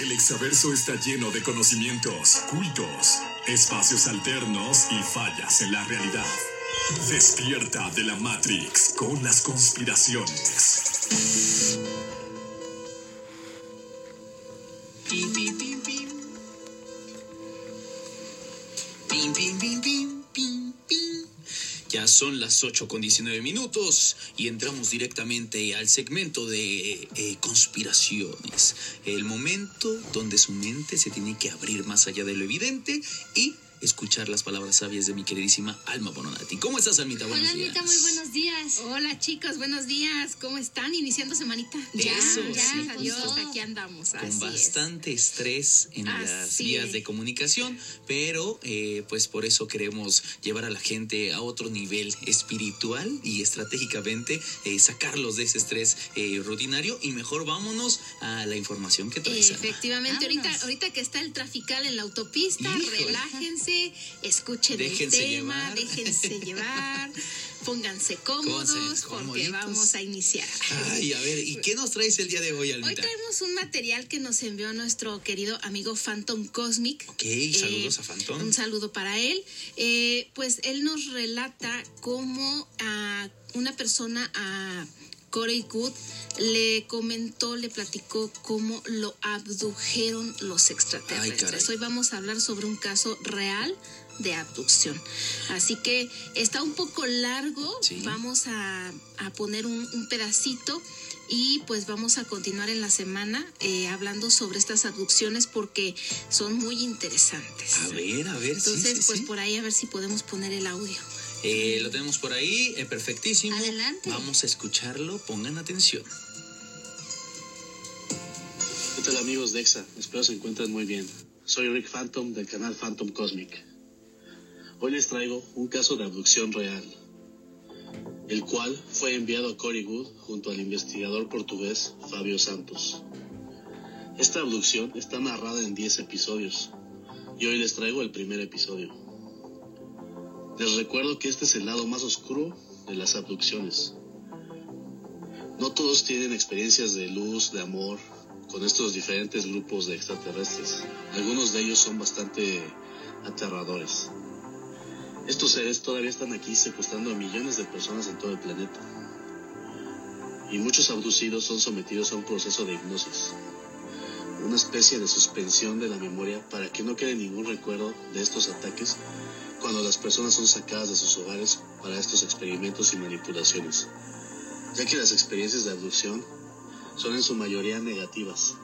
El exaverso está lleno de conocimientos, cultos, espacios alternos y fallas en la realidad. Despierta de la Matrix con las conspiraciones. Son las 8 con 19 minutos y entramos directamente al segmento de eh, conspiraciones. El momento donde su mente se tiene que abrir más allá de lo evidente y escuchar las palabras sabias de mi queridísima Alma Bononati. ¿Cómo estás, Almita? Buenos Hola, Almita, días. muy buenos días. Hola chicos, buenos días. ¿Cómo están? Iniciando semanita. Ya, Eso, ya, sí, adiós, justo. aquí andamos. con así es. bastante estrés en Así las vías es. de comunicación, pero eh, pues por eso queremos llevar a la gente a otro nivel espiritual y estratégicamente eh, sacarlos de ese estrés eh, rutinario y mejor vámonos a la información que traes. Alma. Efectivamente, ahorita, ahorita que está el trafical en la autopista, Híjole. relájense, escuchen Déjense el tema, llevar. déjense llevar, pónganse cómodos porque vamos a iniciar. Ay, a ver, ¿y qué nos traes el día de hoy, Hoy Almita? traemos un material que nos envió nuestro querido amigo Phantom Cosmic. Ok, saludos a Phantom. Un saludo para él. Eh, pues él nos relata cómo a una persona, a Corey Good, le comentó, le platicó cómo lo abdujeron los extraterrestres. Hoy vamos a hablar sobre un caso real de abducción. Así que está un poco largo, Sí. vamos a, a poner un, un pedacito y pues vamos a continuar en la semana eh, hablando sobre estas abducciones porque son muy interesantes. A ver, a ver, Entonces, sí, pues por ahí a ver si podemos poner el audio. Eh, lo tenemos por ahí, eh, perfectísimo. Adelante. Vamos a escucharlo, pongan atención. ¿Qué tal amigos de EXA? Espero se encuentren muy bien. Soy Rick Phantom del canal Phantom Cosmic. Hoy les traigo un caso de abducción real, el cual fue enviado a Cory Good junto al investigador portugués Fabio Santos. Esta abducción está narrada en 10 episodios y hoy les traigo el primer episodio. Les recuerdo que este es el lado más oscuro de las abducciones. No todos tienen experiencias de luz, de amor, con estos diferentes grupos de extraterrestres. Algunos de ellos son bastante aterradores. Estos seres todavía están aquí secuestrando a millones de personas en todo el planeta. Y muchos abducidos son sometidos a un proceso de hipnosis. Una especie de suspensión de la memoria para que no quede ningún recuerdo de estos ataques cuando las personas son sacadas de sus hogares para estos experimentos y manipulaciones. Ya que las experiencias de abducción son en su mayoría negativas,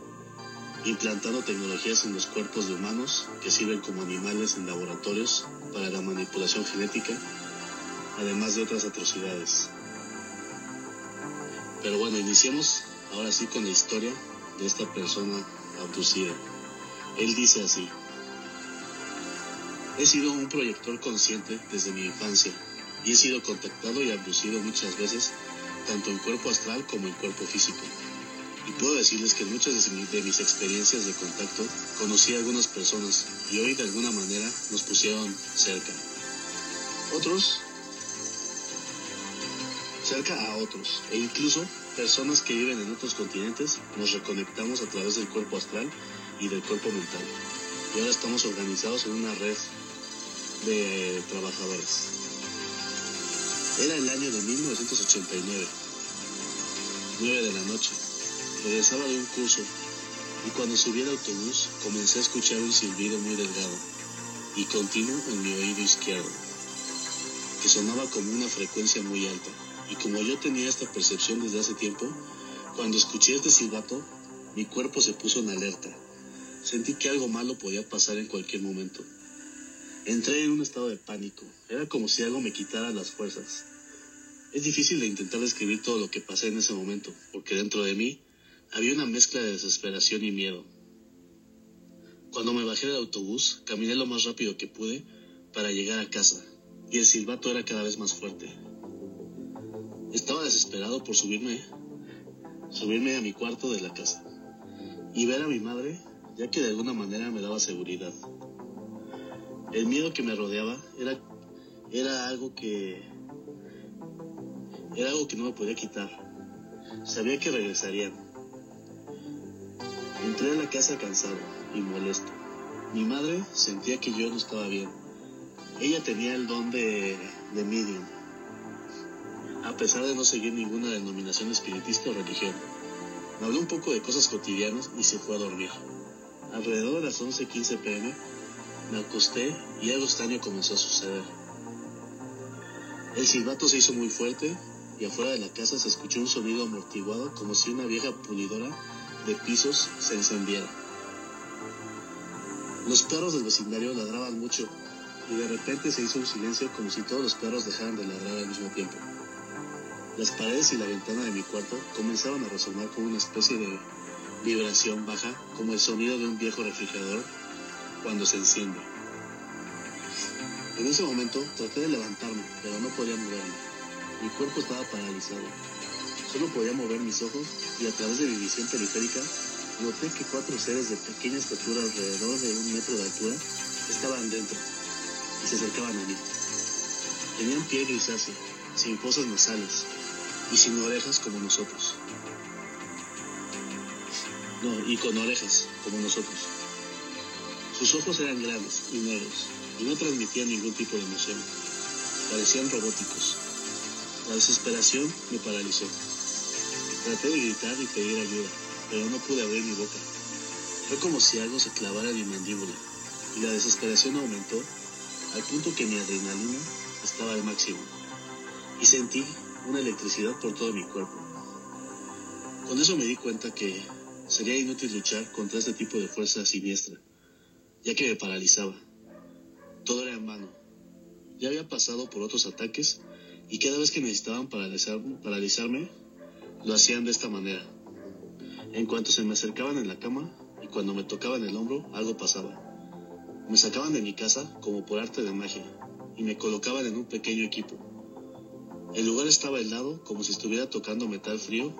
implantando tecnologías en los cuerpos de humanos que sirven como animales en laboratorios para la manipulación genética, además de otras atrocidades. Pero bueno, iniciemos ahora sí con la historia de esta persona abducida. Él dice así, he sido un proyector consciente desde mi infancia y he sido contactado y abducido muchas veces, tanto en cuerpo astral como en cuerpo físico. Y puedo decirles que en muchas de mi- de mis experiencias de contacto conocí a algunas personas y hoy de alguna manera nos pusieron cerca. Otros cerca a otros e incluso personas que viven en otros continentes nos reconectamos a través del cuerpo astral y del cuerpo mental. Y ahora estamos organizados en una red de trabajadores. Era el año de 1989, 9 de la noche. Regresaba de un curso y cuando subí al autobús comencé a escuchar un silbido muy delgado y continuo en mi oído izquierdo, que sonaba como una frecuencia muy alta. Y como yo tenía esta percepción desde hace tiempo, cuando escuché este silbato, mi cuerpo se puso en alerta. Sentí que algo malo podía pasar en cualquier momento. Entré en un estado de pánico. Era como si algo me quitara las fuerzas. Es difícil de intentar describir todo lo que pasé en ese momento, porque dentro de mí había una mezcla de desesperación y miedo. Cuando me bajé del autobús, caminé lo más rápido que pude para llegar a casa, y el silbato era cada vez más fuerte. Estaba desesperado por subirme, subirme a mi cuarto de la casa y ver a mi madre, ya que de alguna manera me daba seguridad. El miedo que me rodeaba era, era algo que era algo que no me podía quitar. Sabía que regresarían. Entré a la casa cansado y molesto. Mi madre sentía que yo no estaba bien. Ella tenía el don de, de medium, a pesar de no seguir ninguna denominación espiritista o religión. Me habló un poco de cosas cotidianas y se fue a dormir. Alrededor de las 11:15 pm me acosté y algo extraño comenzó a suceder. El silbato se hizo muy fuerte y afuera de la casa se escuchó un sonido amortiguado como si una vieja pulidora de pisos se encendiera. Los perros del vecindario ladraban mucho y de repente se hizo un silencio como si todos los perros dejaran de ladrar al mismo tiempo. Las paredes y la ventana de mi cuarto comenzaron a resonar con una especie de vibración baja como el sonido de un viejo refrigerador cuando se enciende. En ese momento traté de levantarme, pero no podía moverme. Mi cuerpo estaba paralizado. Solo podía mover mis ojos y a través de mi visión periférica noté que cuatro seres de pequeña estatura alrededor de un metro de altura estaban dentro y se acercaban a mí. Tenían piel grisácea, sin fosas nasales y sin orejas como nosotros. No, y con orejas como nosotros. Sus ojos eran grandes y negros y no transmitían ningún tipo de emoción. Parecían robóticos. La desesperación me paralizó. Traté de gritar y pedir ayuda, pero no pude abrir mi boca. Fue como si algo se clavara en mi mandíbula y la desesperación aumentó al punto que mi adrenalina estaba al máximo y sentí una electricidad por todo mi cuerpo. Con eso me di cuenta que sería inútil luchar contra este tipo de fuerza siniestra, ya que me paralizaba. Todo era en vano. Ya había pasado por otros ataques y cada vez que necesitaban paralizar, paralizarme, lo hacían de esta manera. En cuanto se me acercaban en la cama y cuando me tocaban el hombro, algo pasaba. Me sacaban de mi casa como por arte de magia y me colocaban en un pequeño equipo. El lugar estaba helado como si estuviera tocando metal frío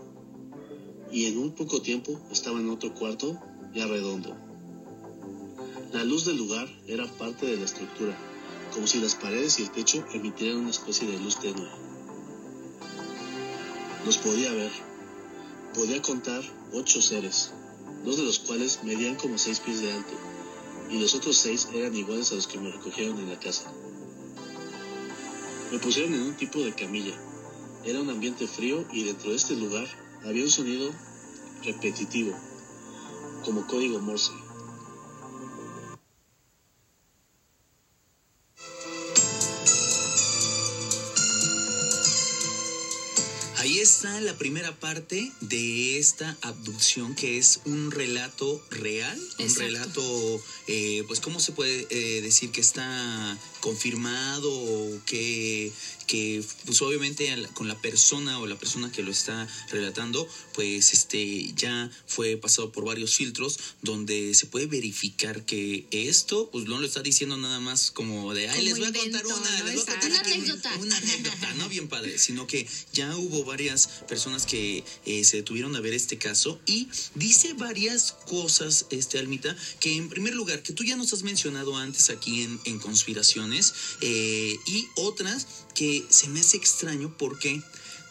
y en un poco tiempo estaba en otro cuarto ya redondo. La luz del lugar era parte de la estructura, como si las paredes y el techo emitieran una especie de luz tenue. Los podía ver. Podía contar ocho seres, dos de los cuales medían como seis pies de alto, y los otros seis eran iguales a los que me recogieron en la casa. Me pusieron en un tipo de camilla. Era un ambiente frío y dentro de este lugar había un sonido repetitivo, como código Morse. Ahí está la primera parte de esta abducción que es un relato real, un relato, eh, pues, ¿cómo se puede eh, decir que está confirmado o que, que pues obviamente con la persona o la persona que lo está relatando, pues este ya fue pasado por varios filtros donde se puede verificar que esto, pues no lo está diciendo nada más como de, ay, Como les voy a contar una, ¿no? les voy a contar Una anécdota. una anécdota, no bien padre, sino que ya hubo varias personas que eh, se detuvieron a ver este caso y dice varias cosas, este Almita, que en primer lugar, que tú ya nos has mencionado antes aquí en, en Conspiraciones, eh, y otras que se me hace extraño porque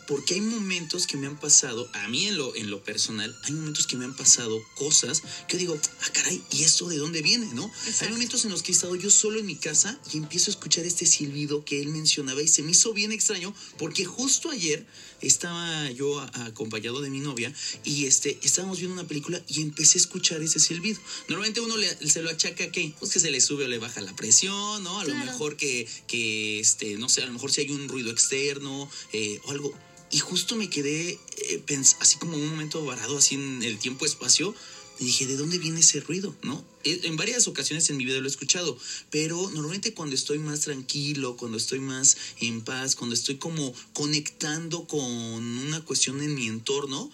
porque hay momentos que me han pasado, a mí en lo, en lo personal, hay momentos que me han pasado cosas que yo digo, ah, caray, ¿y esto de dónde viene, no? Hay momentos en los que he estado yo solo en mi casa y empiezo a escuchar este silbido que él mencionaba y se me hizo bien extraño porque justo ayer estaba yo a- acompañado de mi novia y este, estábamos viendo una película y empecé a escuchar ese silbido. Normalmente uno le- se lo achaca que, pues que se le sube o le baja la presión, ¿no? A lo mejor que, que este, no sé, a lo mejor si hay un ruido externo eh, o algo. Y justo me quedé eh, así como un momento varado, así en el tiempo-espacio. Y dije, ¿de dónde viene ese ruido? ¿No? Eh, En varias ocasiones en mi vida lo he escuchado, pero normalmente cuando estoy más tranquilo, cuando estoy más en paz, cuando estoy como conectando con una cuestión en mi entorno,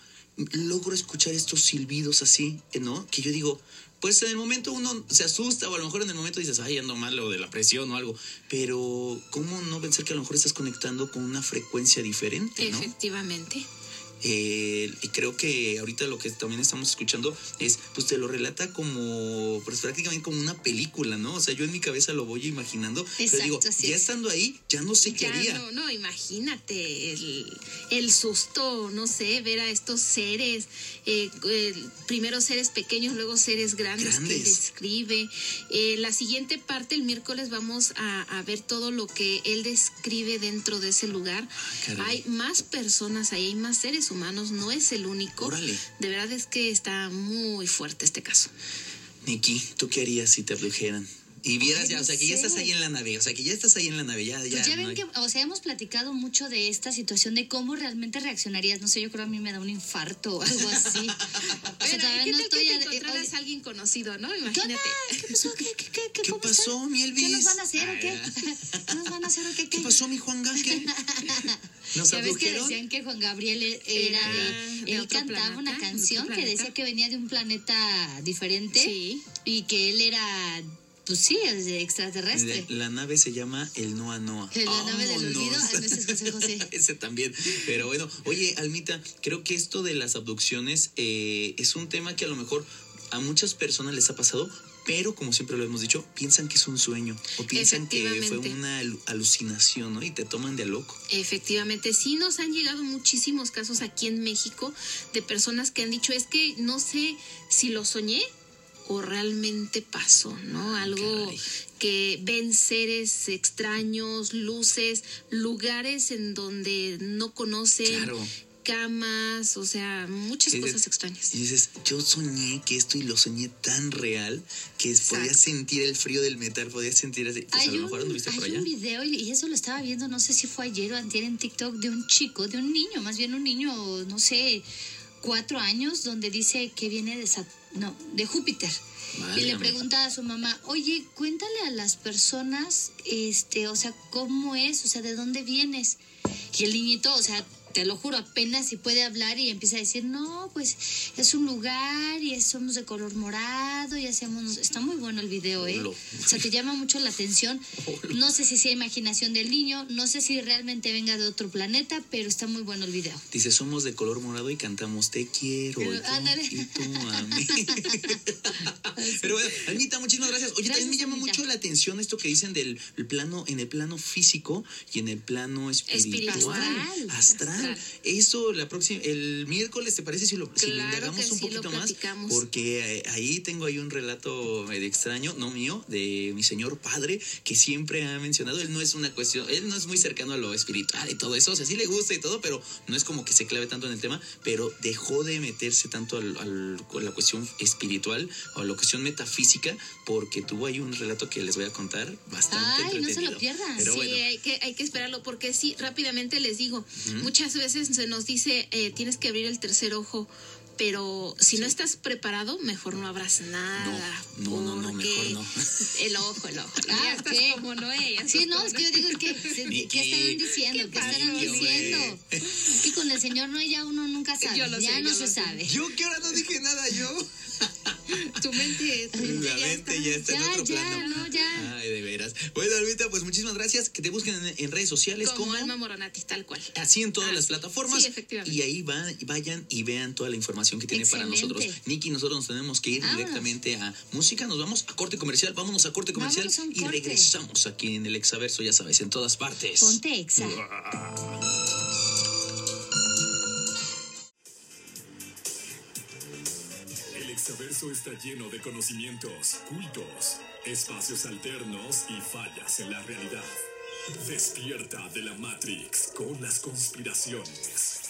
logro escuchar estos silbidos así, ¿no? Que yo digo, pues en el momento uno se asusta o a lo mejor en el momento dices, ay, ando mal o de la presión o algo, pero ¿cómo no pensar que a lo mejor estás conectando con una frecuencia diferente, ¿no? Eh, y creo que ahorita lo que también estamos escuchando es, pues te lo relata como, pues prácticamente como una película, ¿no? O sea, yo en mi cabeza lo voy imaginando, pero digo, ya estando ahí, ya no sé qué haría. No, no, imagínate el, el, susto, no sé, ver a estos seres, eh, primero seres pequeños, luego seres grandes, que describe. Eh, la siguiente parte, el miércoles, vamos a, a, ver todo lo que él describe dentro de ese lugar. Ah, hay más personas ahí, hay más seres humanos, no es el único. De verdad es que está muy fuerte este caso. Nikki, ¿tú qué harías si te abdujeran? Y vieras ya, o sea, que ya estás ahí en la nave, o sea, que ya estás ahí en la nave, ya, ya. Pues ya ven que, o sea, hemos platicado mucho de esta situación, de cómo realmente reaccionarías. No sé, yo creo a mí me da un infarto o algo así. o sea, todavía no estoy... Que te a, alguien conocido, ¿no? Imagínate. ¿Qué, pasó? ¿Qué, qué, qué, qué, pasó, mi Elvis? ¿Qué nos van a hacer o qué? ¿Qué nos van a hacer o qué? ¿Qué, pasó, mi Juan ¿Qué? ¿Nos ya ves que decían que Juan Gabriel e-, era, él cantaba una canción que decía que venía de un planeta diferente sí. y que él era pues sí, es de extraterrestre. La, nave se llama el Noa Noa. La nave del olvido, a veces José José. Ese también. Pero bueno, oye, Almita, creo que esto de las abducciones eh, es un tema que a lo mejor a muchas personas les ha pasado, pero como siempre lo hemos dicho, piensan que es un sueño o piensan que fue una alucinación, ¿no? Y te toman de loco. Efectivamente, sí nos han llegado muchísimos casos aquí en México de personas que han dicho, es que no sé si lo soñé o realmente pasó, ¿no? Algo que ven seres extraños, luces, lugares en donde no conocen. camas, o sea, muchas cosas extrañas. Y dices, yo soñé que esto y lo soñé tan real que podía sentir el frío del metal, podía sentir así. Pues hay a lo mejor un, hay un video y eso lo estaba viendo, no sé si fue ayer o antier en TikTok, de un chico, de un niño, más bien un niño, no sé, cuatro años, donde dice que viene de, no, de Júpiter y le pregunta a su mamá, oye, cuéntale a las personas, este, o sea, cómo es, o sea, de dónde vienes. Y el niñito, o sea, te lo juro, apenas si puede hablar y empieza a decir, no, pues es un lugar y somos de color morado y hacemos, está muy bueno el video, ¿eh? O sea, te llama mucho la atención. No sé si sea imaginación del niño, no sé si realmente venga de otro planeta, pero está muy bueno el video. Dice, somos de color morado y cantamos Te quiero. Pero, y, tú, a mí. pero bueno, Anita, muchísimas gracias. Oye, también me llama mucho la atención esto que dicen del plano, en el plano físico y en el plano espiritual. Astral. Eso la próxima, el miércoles, ¿te parece si lo, indagamos un poquito más? Porque eh, ahí tengo ahí un relato medio extraño, no mío, de mi señor padre, que siempre ha mencionado, él no es una cuestión, él no es muy cercano a lo espiritual y todo eso, o sea, sí le gusta y todo, pero no es como que se clave tanto en el tema, pero dejó de meterse tanto al, a la cuestión espiritual o a la cuestión metafísica, porque tuvo ahí un relato que les voy a contar bastante Ay, no se lo pierdan. sí, hay, que, hay que esperarlo, porque sí, rápidamente les digo, muchas veces se nos dice eh, tienes que abrir el tercer ojo, pero si no estás preparado, mejor no abras nada. No, no, no, mejor no. El ojo, el ojo. Ah, estás como Noé. Sí, no, es que yo digo, que, ¿qué estarán diciendo? ¿Qué, estarán diciendo? Que con el señor no ya uno nunca sabe. ya no se sabe. Yo que ahora no dije nada, yo. tu mente, tu mente, La ya, mente está. ya está en otro ya, plano. No, ya. Ay, de veras. Bueno, Alvita, pues muchísimas gracias. Que te busquen en, redes sociales como, como Alma Moronati, tal cual. Así en todas ah, las plataformas. Sí, efectivamente. Y ahí van, vayan y vean toda la información que tiene para nosotros. Niki, nosotros nos tenemos que ir directamente a música. Nos vamos a corte comercial. Vámonos a corte comercial y regresamos aquí en el Exaverso, ya sabes, en todas partes. Ponte Exa. Verso está lleno de conocimientos, cultos, espacios alternos y fallas en la realidad. Despierta de la Matrix con las conspiraciones.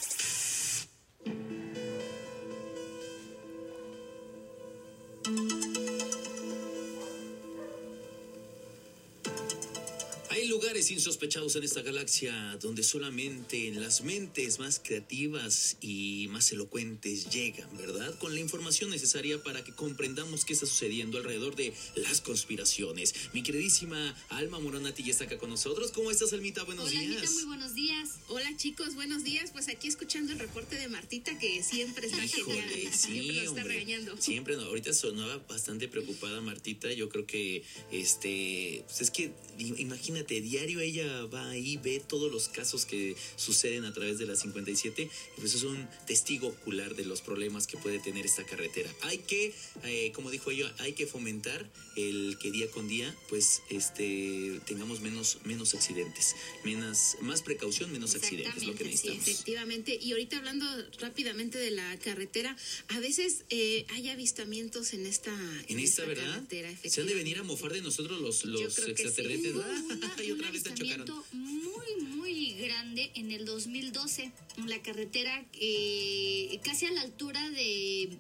Insospechados en esta galaxia donde solamente las mentes más creativas y más elocuentes llegan, ¿verdad? Con la información necesaria para que comprendamos qué está sucediendo alrededor de las conspiraciones. Mi queridísima Alma Moronati ya está acá con nosotros. ¿Cómo estás, Almita? Buenos días. Hola, Almita, muy buenos días. Hola, chicos, buenos días. Pues aquí escuchando el reporte de Martita que siempre está genial. siempre está regañando. Siempre, no, ahorita sonaba bastante preocupada Martita. Yo creo que, este, pues es que, imagínate, porque ella va ahí, ve todos los casos que suceden a través de la 57 y pues es un testigo ocular de los problemas que puede tener esta carretera. Hay que, eh, como dijo ella, hay que fomentar el que día con día pues este tengamos menos, menos accidentes, menos, más precaución, menos accidentes, lo que necesitamos. Sí, efectivamente. Y ahorita hablando rápidamente de la carretera, a veces eh, hay avistamientos en esta, en, esta, ¿verdad? carretera. Se han de venir a mofar de nosotros los, los sí. extraterrestres. Una- y otra vez avistamiento muy, muy grande en el 2012 en la carretera eh, casi a la altura de,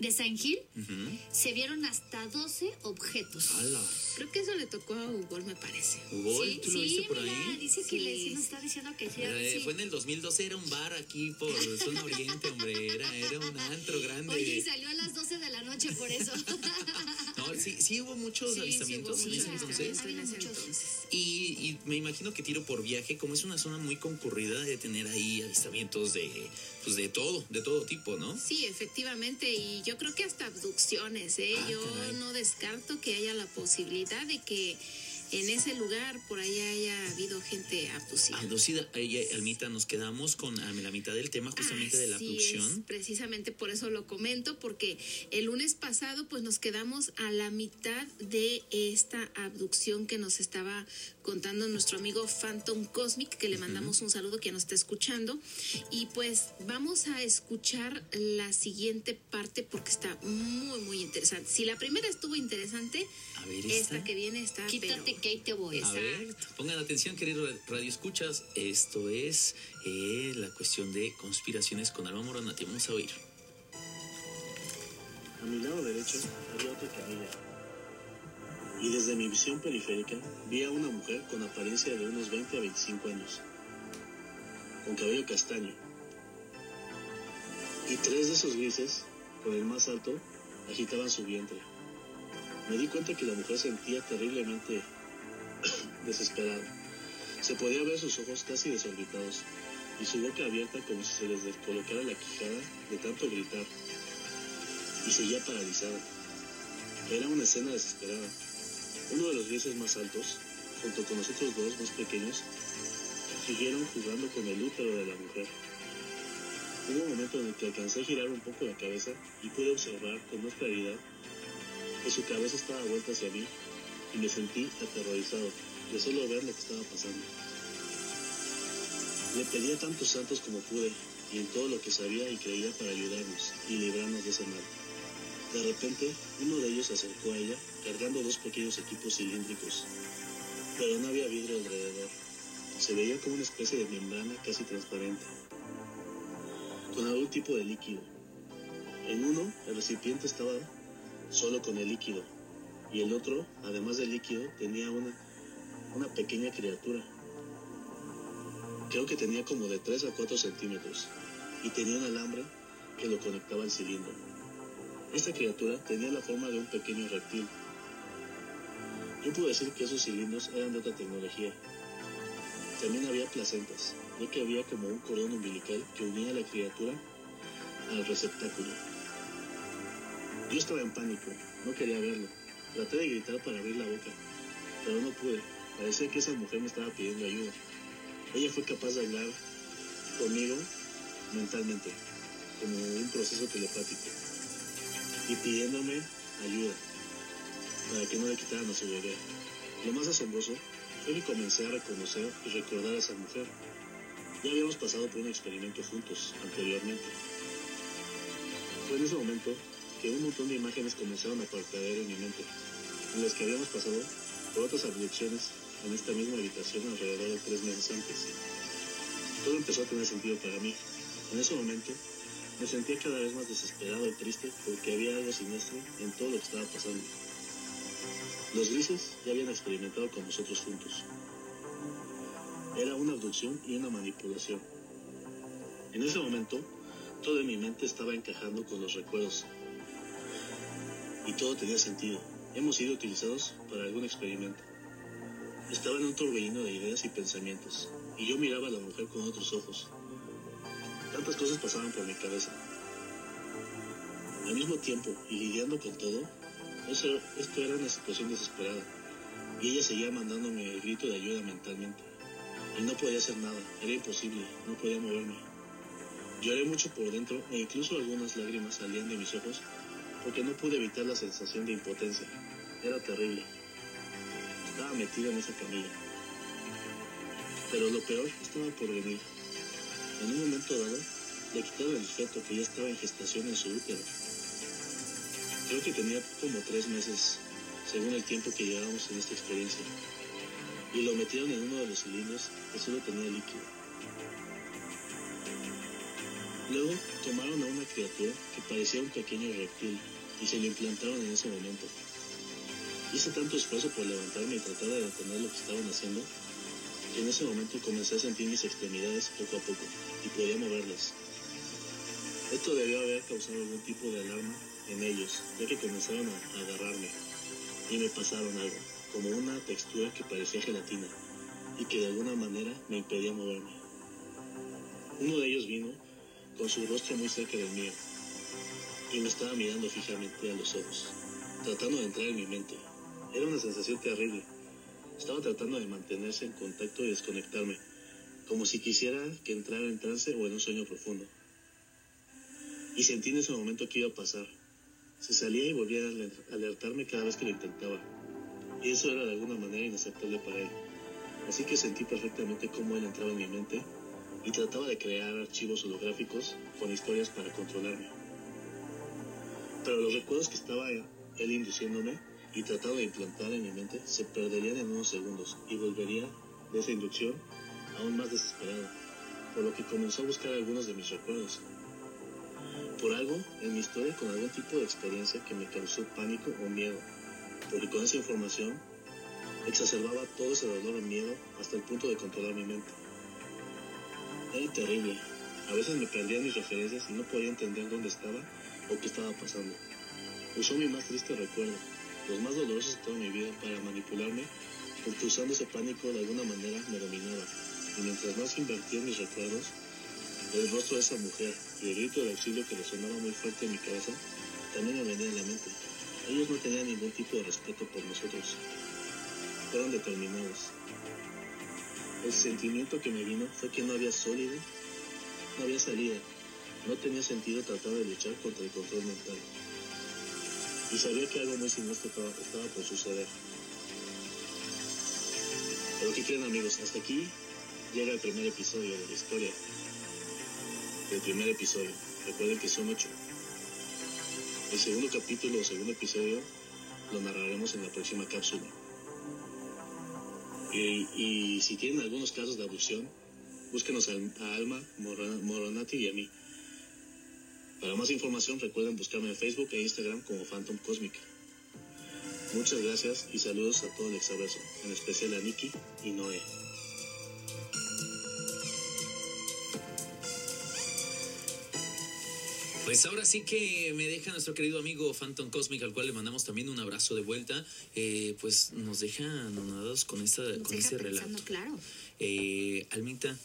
de San Gil. Ujú. Se vieron hasta 12 objetos. ¡Hala! Creo que eso le tocó a Hugo, me parece. Hugo, Sí, ¿tú lo sí, viste por mira, ahí? dice que Sí. le, sí nos está diciendo que sí. Eh, sí. Fue en el 2012, era un bar aquí por zona oriente, hombre. Era, era un antro grande. Oye, y salió a las 12 de la noche por eso. No, sí, sí hubo muchos Sí, sí, avistamientos hubo en ese entonces. Y, y me imagino que tiro por viaje, como es una zona muy concurrida, de tener ahí avistamientos de, pues de todo, de todo tipo, ¿no? Sí, efectivamente, y yo creo que hasta abducciones, ¿eh? Ah, yo caray. no descarto que haya la posibilidad de que en ese lugar por ahí haya habido gente abducida. Abducida, Almita, nos quedamos con la mitad del tema justamente de la abducción. es, precisamente por eso lo comento, porque el lunes pasado pues nos quedamos a la mitad de esta abducción que nos estaba contando nuestro amigo Phantom Cosmic, que le mandamos un saludo que nos está escuchando. Y pues vamos a escuchar la siguiente parte porque está muy, muy interesante. Si la primera estuvo interesante, A ver, esta, esta. que viene está... Quítate pero- que ahí te voy. A ver, pongan atención, queridos radio escuchas. Esto es eh, la cuestión de conspiraciones con Alma Moronati. Vamos a oír. A mi lado derecho había otra camilla. Y desde mi visión periférica vi a una mujer con apariencia de unos 20 a 25 años, con cabello castaño. Y tres de esos grises, con el más alto, agitaban su vientre. Me di cuenta que la mujer sentía terriblemente desesperada. Se podía ver sus ojos casi desorbitados y su boca abierta como si se les descolocara la quijada de tanto gritar y seguía paralizada. Era una escena desesperada. Uno de los grises más altos, junto con los otros dos más pequeños, siguieron jugando con el útero de la mujer. Hubo un momento en el que alcancé a girar un poco la cabeza y pude observar con más claridad que su cabeza estaba vuelta hacia mí y me sentí aterrorizado de solo ver lo que estaba pasando. Le pedí a tantos santos como pude y en todo lo que sabía y creía para ayudarnos y librarnos de ese mal. De repente, uno de ellos se acercó a ella cargando dos pequeños equipos cilíndricos, pero no había vidrio alrededor. Se veía como una especie de membrana casi transparente, con algún tipo de líquido. En uno, el recipiente estaba solo con el líquido, y el otro, además del líquido, tenía una, una pequeña criatura. Creo que tenía como de 3 a 4 centímetros, y tenía un alambre que lo conectaba al cilindro. Esta criatura tenía la forma de un pequeño reptil. Yo puedo decir que esos cilindros eran de otra tecnología. También había placentas, ya que había como un cordón umbilical que unía a la criatura al receptáculo. Yo estaba en pánico, no quería verlo. Traté de gritar para abrir la boca, pero no pude. Parecía que esa mujer me estaba pidiendo ayuda. Ella fue capaz de hablar conmigo mentalmente, como un proceso telepático y pidiéndome ayuda para que no le quitaran a su bebé. Lo más asombroso fue que comencé a reconocer y recordar a esa mujer. Ya habíamos pasado por un experimento juntos anteriormente. Fue en ese momento que un montón de imágenes comenzaron a parpadear en mi mente, en las que habíamos pasado por otras abducciones en esta misma habitación alrededor de tres meses antes. Todo empezó a tener sentido para mí. En ese momento me sentía cada vez más desesperado y triste porque había algo siniestro en todo lo que estaba pasando. Los grises ya habían experimentado con nosotros juntos. Era una abducción y una manipulación. En ese momento, todo en mi mente estaba encajando con los recuerdos. Y todo tenía sentido. Hemos sido utilizados para algún experimento. Estaba en un torbellino de ideas y pensamientos, y yo miraba a la mujer con otros ojos. Tantas cosas pasaban por mi cabeza. Al mismo tiempo, y lidiando con todo, esto era una situación desesperada. Y ella seguía mandándome el grito de ayuda mentalmente. Y no podía hacer nada, era imposible, no podía moverme. Lloré mucho por dentro e incluso algunas lágrimas salían de mis ojos porque no pude evitar la sensación de impotencia. Era terrible. Estaba metido en esa camilla. Pero lo peor estaba por venir. En un momento dado, le quitaron el feto que ya estaba en gestación en su útero. Creo que tenía como tres meses, según el tiempo que llevábamos en esta experiencia. Y lo metieron en uno de los cilindros que solo tenía líquido. Luego tomaron a una criatura que parecía un pequeño reptil y se lo implantaron en ese momento. Hice tanto esfuerzo por levantarme y tratar de detener lo que estaban haciendo que en ese momento comencé a sentir mis extremidades poco a poco y podía moverlas. Esto debió haber causado algún tipo de alarma en ellos, ya que comenzaron a agarrarme y me pasaron algo, como una textura que parecía gelatina y que de alguna manera me impedía moverme. Uno de ellos vino con su rostro muy cerca del mío y me estaba mirando fijamente a los ojos, tratando de entrar en mi mente. Era una sensación terrible. Estaba tratando de mantenerse en contacto y desconectarme, como si quisiera que entrara en trance o en un sueño profundo. Y sentí en ese momento que iba a pasar. Se salía y volvía a alertarme cada vez que lo intentaba. Y eso era de alguna manera inaceptable para él. Así que sentí perfectamente cómo él entraba en mi mente y trataba de crear archivos holográficos con historias para controlarme. Pero los recuerdos que estaba él induciéndome y trataba de implantar en mi mente se perderían en unos segundos y volvería de esa inducción aún más desesperado, por lo que comenzó a buscar algunos de mis recuerdos. Por algo en mi historia con algún tipo de experiencia que me causó pánico o miedo, porque con esa información exacerbaba todo ese dolor o miedo hasta el punto de controlar mi mente. Era terrible. A veces me perdía mis referencias y no podía entender dónde estaba o qué estaba pasando. Usó mi más triste recuerdo, los más dolorosos de toda mi vida, para manipularme, porque usando ese pánico de alguna manera me dominaba. Y mientras más invertía en mis recuerdos, el rostro de esa mujer y el grito de auxilio que resonaba muy fuerte en mi cabeza también me venía en la mente. Ellos no tenían ningún tipo de respeto por nosotros. Fueron determinados. El sentimiento que me vino fue que no había sólido, no había salida. No tenía sentido tratar de luchar contra el control mental. Y sabía que algo muy siniestro estaba, por suceder. Pero ¿qué creen amigos? Hasta aquí llega el primer episodio de la historia. El primer episodio. Recuerden que son ocho. El segundo capítulo o segundo episodio lo narraremos en la próxima cápsula. Y, y si tienen algunos casos de abducción, búsquenos a, a Alma Moronati y a mí. Para más información recuerden buscarme en Facebook e Instagram como Phantom Cósmica. Muchas gracias y saludos a todo el exaverso, en especial a Nikki y Noé. Pues ahora sí que me deja nuestro querido amigo Phantom Cosmic, al cual le mandamos también un abrazo de vuelta. Eh, pues nos deja anonados con, esta, Nos con deja este pensando, relato. Claro. Eh, Almita,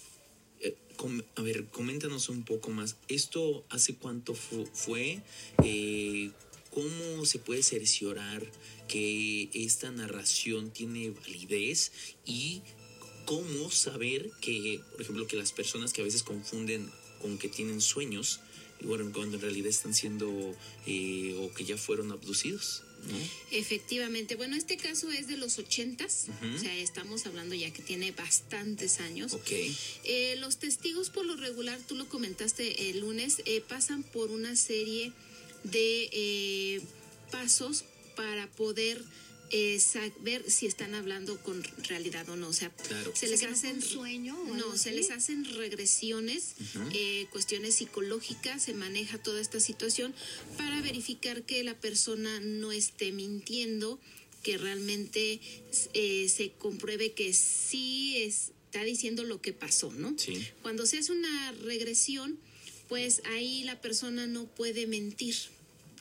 eh, com- a ver, coméntanos un poco más. ¿Esto hace cuánto fu- fue? Eh, ¿Cómo se puede cerciorar que esta narración tiene validez? Y cómo saber que, por ejemplo, que las personas que a veces confunden con que tienen sueños, y bueno, cuando en realidad están siendo eh, o que ya fueron abducidos, ¿no? Efectivamente, bueno, este caso es de los ochentas, Ujú. o sea, estamos hablando ya que tiene bastantes años. Ok, Eh, los testigos por lo regular, tú lo comentaste el lunes, eh, pasan por una serie de eh, pasos para poder eh, saber si están hablando con realidad o no. O sea, claro. se les hacen un sueño o algo no, se así. les hacen regresiones, eh, cuestiones psicológicas, se maneja toda esta situación para verificar que la persona no esté mintiendo, que realmente eh, se compruebe que sí está diciendo lo que pasó, ¿no? Sí. Cuando se hace una regresión, pues ahí la persona no puede mentir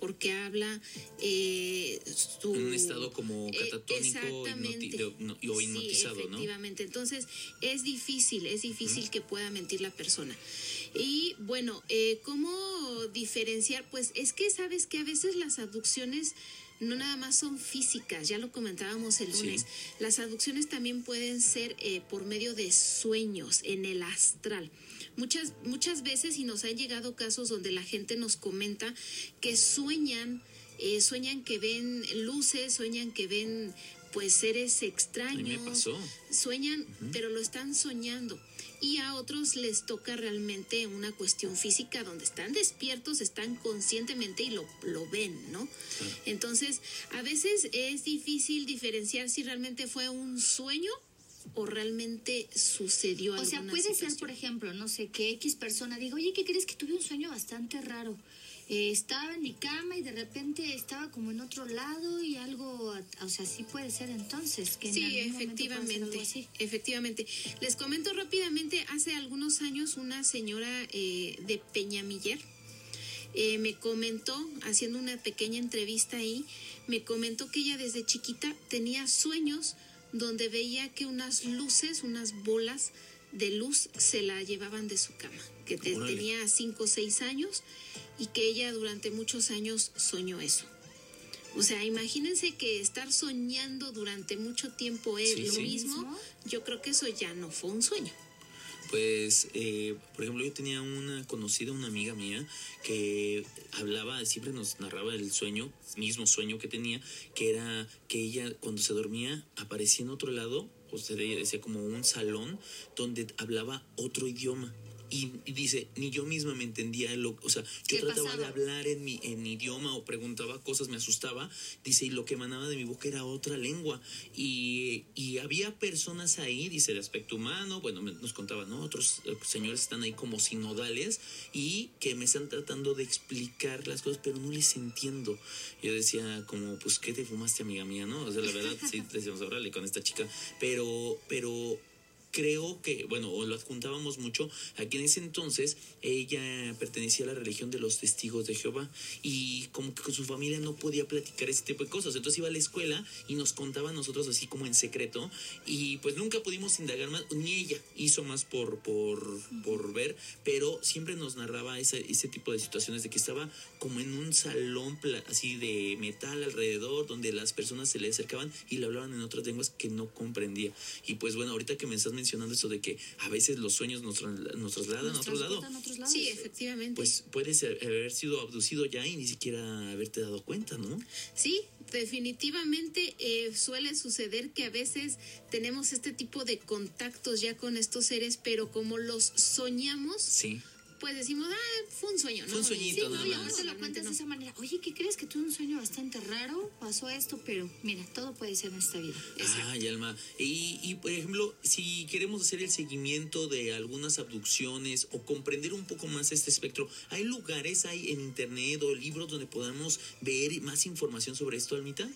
porque habla eh, su... En un estado como Eh, catatónico no- o Sí, hipnotizado, ¿no? Entonces, es difícil, es difícil que pueda mentir la persona. Y bueno, eh, ¿cómo diferenciar? Pues es que sabes que a veces las abducciones no nada más son físicas, ya lo comentábamos el Sí. lunes. Las abducciones también pueden ser eh, por medio de sueños en el astral. Muchas, muchas veces y nos han llegado casos donde la gente nos comenta que sueñan, eh, sueñan que ven luces, sueñan que ven pues seres extraños me pasó. sueñan, pero lo están soñando. Y a otros les toca realmente una cuestión física donde están despiertos, están conscientemente y lo, lo ven, ¿no? Entonces, a veces es difícil diferenciar si realmente fue un sueño o realmente sucedió O sea, puede ser, por ejemplo, no sé, que X persona diga, oye, ¿qué crees que tuve un sueño bastante raro? Eh, estaba en mi cama y de repente estaba como en otro lado y algo, o sea, sí puede ser entonces. Que Sí, efectivamente, algo efectivamente. Les comento rápidamente, hace algunos años una señora eh, de Peñamiller eh, me comentó, haciendo una pequeña entrevista ahí, me comentó que ella desde chiquita tenía sueños donde veía que unas luces, unas bolas de luz se la llevaban de su cama, que te- tenía cinco o seis años y que ella durante muchos años soñó eso. O sea, imagínense que estar soñando durante mucho tiempo es Sí, lo sí. mismo. Yo creo que eso ya no fue un sueño. Pues, eh, por ejemplo, yo tenía una conocida, una amiga mía, que hablaba, siempre nos narraba el sueño, mismo sueño que tenía, que era que ella cuando se dormía aparecía en otro lado, o sea, decía como un salón donde hablaba otro idioma. Y, y dice, ni yo misma me entendía, lo, o sea, yo ¿Qué trataba de hablar en mi, en mi idioma o preguntaba cosas, me asustaba, dice, y lo que emanaba de mi boca era otra lengua. Y, y había personas ahí, dice, de aspecto humano, bueno, me- nos contaban, ¿no? Otros eh, señores están ahí como sinodales y que me están tratando de explicar las cosas, pero no les entiendo. Yo decía, como, pues, ¿qué te fumaste, amiga mía, no? O sea, la verdad, sí, decíamos, órale con esta chica, pero, pero creo que, bueno, o lo adjuntábamos mucho, aquí en ese entonces ella pertenecía a la religión de los testigos de Jehová y como que con su familia no podía platicar ese tipo de cosas, entonces iba a la escuela y nos contaba a nosotros así como en secreto y pues nunca pudimos indagar más, ni ella hizo más por, por, por ver, pero siempre nos narraba ese, ese tipo de situaciones de que estaba como en un salón así de metal alrededor donde las personas se le acercaban y le hablaban en otras lenguas que no comprendía. Y pues bueno, ahorita que me estás mencionando eso de que a veces los sueños nos, tra- nos trasladan a otro lado, transportan a otros lados. Sí, efectivamente. pues puedes haber sido abducido ya y ni siquiera haberte dado cuenta, ¿no? Sí, definitivamente eh, suele suceder que a veces tenemos este tipo de contactos ya con estos seres, pero como los soñamos, Sí. Pues decimos, ah, fue un sueño, ¿no? Fue un sueñito Sí, nada no, y ahora te lo cuentas no. de esa manera. Oye, ¿qué crees que tuve un sueño bastante raro? Pasó esto, pero mira, todo puede ser en esta vida. Ay, Alma. Y, y, por ejemplo, si queremos hacer el seguimiento de algunas abducciones o comprender un poco más este espectro, ¿hay lugares, hay en internet o libros donde podamos ver más información sobre esto, Almita?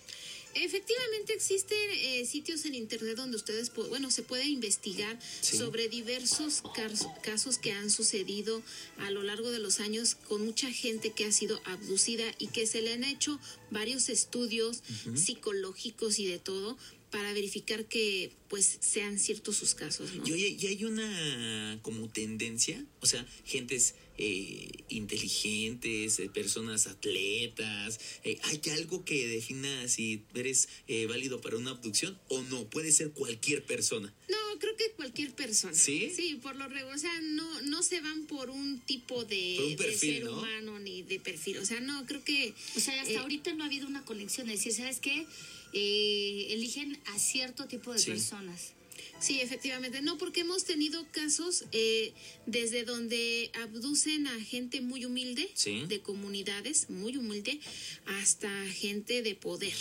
Efectivamente existen eh, sitios en internet donde ustedes, bueno, se puede investigar Sí. sobre diversos cas- casos que han sucedido a lo largo de los años con mucha gente que ha sido abducida y que se le han hecho varios estudios psicológicos y de todo para verificar que pues sean ciertos sus casos, ¿no? Y oye, y hay una como tendencia, o sea, gentes eh, inteligentes, eh, personas atletas, eh, ¿hay algo que defina si eres eh, válido para una abducción o no? Puede ser cualquier persona. No, creo que cualquier persona. ¿Sí? Sí, por lo regular, o sea, no, no se van por un tipo de, perfil, ser ¿no? humano ni de perfil. O sea, no, creo que... O sea, hasta eh, ahorita no ha habido una conexión. Es decir, ¿sabes qué? Eh, eligen a cierto tipo de Sí. personas. Sí, efectivamente. No, porque hemos tenido casos eh, desde donde abducen a gente muy humilde, Sí. de comunidades muy humilde, hasta gente de poder.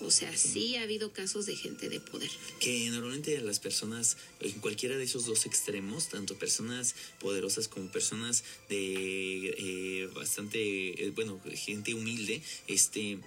O sea, sí ha habido casos de gente de poder. que normalmente a las personas en cualquiera de esos dos extremos, tanto personas poderosas como personas de eh, bastante, eh, bueno, gente humilde, este,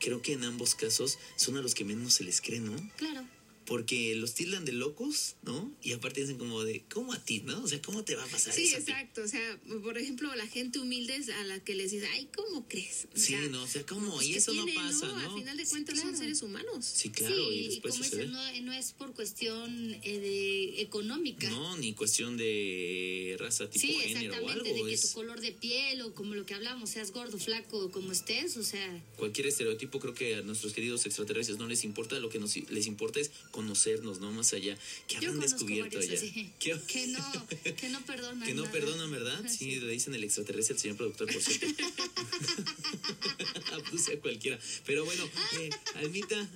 creo que en ambos casos son a los que menos se les cree, ¿no? Claro. Porque los tildan de locos, ¿no? Y aparte dicen como de, ¿cómo a ti, no? O sea, ¿cómo te va a pasar Sí, eso? ti? exacto. O sea, por ejemplo, la gente humilde es a la que les dice, ay, ¿cómo crees? O Sí, sea, no, o sea, ¿cómo? pues, y ¿qué eso no tiene, pasa, ¿no? Al final de cuentas son claro. seres humanos. Sí, claro, sí, y y después como sucede. dices, no, no es por cuestión eh, de económica. No, ni cuestión de raza tipo sí, género o exactamente, algo. de que es tu color de piel o como lo que hablamos, seas gordo, flaco, como estés, o sea, cualquier estereotipo, creo que a nuestros queridos extraterrestres no les importa, lo que nos, les importa es conocernos, ¿no? Más allá. Que yo habrán descubierto allá. ¿Qué- que no, que no perdonan Que no nada. perdonan, ¿verdad? Sí, le dicen el extraterrestre al señor productor, por cierto. Puse a cualquiera. Pero bueno, eh, Almita.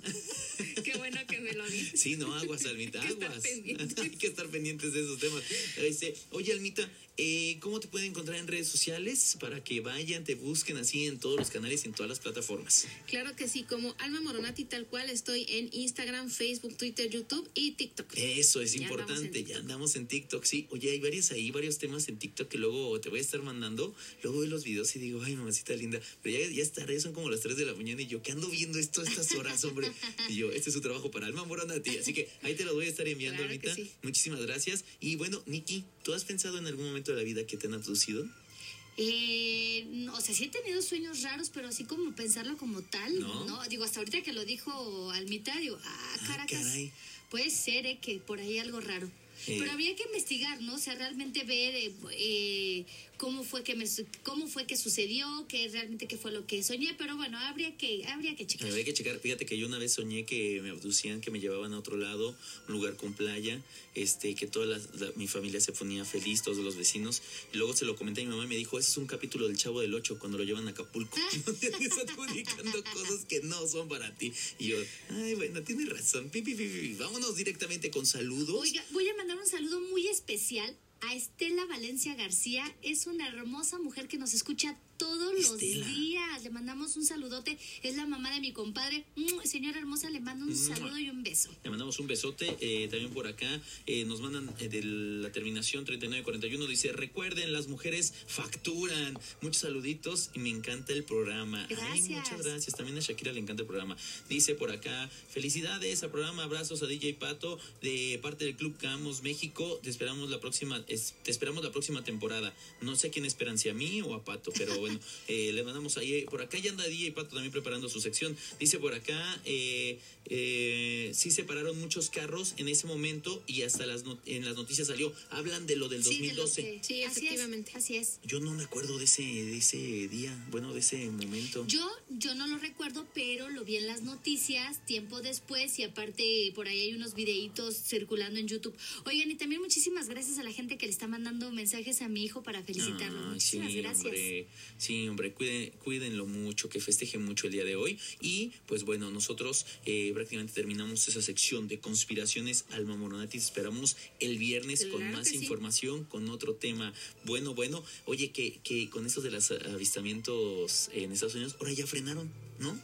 Qué bueno que me lo dices. Sí, no, aguas, Almita, aguas. Hay que estar pendientes de esos temas. Este, oye, Almita, eh, ¿cómo te pueden encontrar en redes sociales para que vayan, te busquen así en todos los canales y en todas las plataformas? Claro que sí, como Alma Moronati, tal cual estoy en Instagram, Facebook, Twitter, YouTube y TikTok. Eso es Ya andamos en importante, ya andamos en TikTok, sí. Oye, hay varios ahí, varios temas en TikTok que luego te voy a estar mandando. Luego veo los videos y digo, ay, mamacita linda. Pero ya, ya es tarde, son como las 3 de la mañana y yo, ¿qué ando viendo esto a estas horas, hombre? Y yo, este es su trabajo para Alma Moronati. Así que ahí te lo voy a estar enviando Claro ahorita. sí. Muchísimas gracias. Y bueno, Nikki, ¿tú has pensado en algún momento de la vida que te han abducido? Eh, no, o sea, sí he tenido sueños raros, pero así como pensarlo como tal, ¿No? ¿no? Digo, hasta ahorita que lo dijo Almita, digo, ah, Ah, caracas, caray. puede ser eh, que por ahí algo raro. Eh. Pero habría que investigar, ¿no? O sea, realmente ver eh, eh, cómo fue que me cómo fue que sucedió, qué realmente qué fue lo que soñé, pero bueno, habría que habría que checar. Habría que checar. Fíjate que yo una vez soñé que me abducían, que me llevaban a otro lado, un lugar con playa, este, que toda la- la- mi familia se ponía feliz, todos los vecinos. Y luego se lo comenté a mi mamá y me dijo, ese es un capítulo del Chavo del Ocho cuando lo llevan a Acapulco. Andes adjudicando cosas que no son para ti. Y yo, ay, bueno, tienes razón. Pi, pi, pi. Vámonos directamente con saludos. Oiga, voy a mandar un saludo muy especial a Estela Valencia García. Es una hermosa mujer que nos escucha todos los días. Le mandamos un saludote. Es la mamá de mi compadre. Señora hermosa, le mando un saludo y un beso. Le mandamos un besote. eh, también por acá eh, nos mandan eh, de la terminación 3941. Dice: Recuerden, las mujeres facturan. Muchos saluditos y me encanta el programa. Ay, muchas gracias. También a Shakira le encanta el programa. Dice por acá: Felicidades al programa. Abrazos a DJ Pato de parte del Club Camos México. Te esperamos la próxima, es- te esperamos la próxima temporada. No sé quién esperan, si a mí o a Pato, pero bueno, le mandamos ahí. Por acá ya anda DJ Pato también preparando su sección. Dice por acá: eh, eh, sí separaron muchos carros en ese momento y hasta las not- en las noticias salió. Hablan de lo del Sí, de lo 2012. que- Sí, así es, efectivamente. así es. Yo no me acuerdo de ese, de ese día, bueno, de ese momento. Yo, yo no lo recuerdo, pero lo vi en las noticias tiempo después y aparte por ahí hay unos videitos circulando en YouTube. Oigan, y también muchísimas gracias a la gente que le está mandando mensajes a mi hijo para felicitarlo. Ay, muchísimas sí, gracias. Hombre, sí, hombre, cuide- cuídenlo mucho, que festeje mucho el día de hoy. Y pues bueno, nosotros eh, prácticamente terminamos esa sección de conspiraciones Alma Moronati. Esperamos el viernes con más sí. información, con otro tema bueno, bueno. Oye, que, que con esto de los avistamientos en Estados Unidos, ahora ya frenaron, ¿no?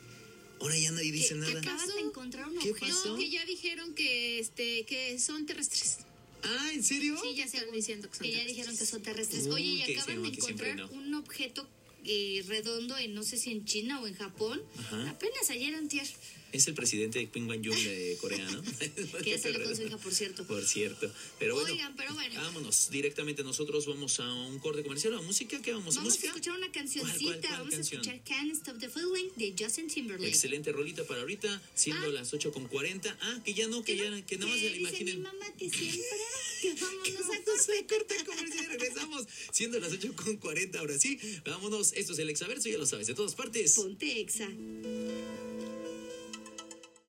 Ahora ya nadie dice que nada. acaban de encontrar un ¿Qué objeto. pasó? No, que ya dijeron que este que son terrestres. Ah, ¿en serio? Sí, ya están diciendo que son que ya terrestres. dijeron que son terrestres. Uy, Oye, y acaban de encontrar no. un objeto eh, redondo en no sé si en China o en Japón. Ajá. Apenas ayer antier. Es el presidente de Jong de Corea, ¿no? Que ya salió con su hija, por cierto. Por cierto. Pero bueno, Oigan, pero bueno. vámonos directamente. Nosotros vamos a un corte comercial o a música. ¿Qué vamos? Vamos ¿Música? a escuchar una cancioncita. ¿Cuál, cuál, cuál Vamos canción? a escuchar Can't Stop the Feeling de Justin Timberlake. Excelente rolita para ahorita, siendo Ah. las 8 con 40. Ah, que ya no, que ya, que nada más se la dice mi imaginen. mamá que siempre que vámonos a a corte comercial regresamos. Siendo las 8 con 40, ahora sí. Vámonos. Esto es el Exaverso, ya lo sabes, de todas partes. Ponte Exa.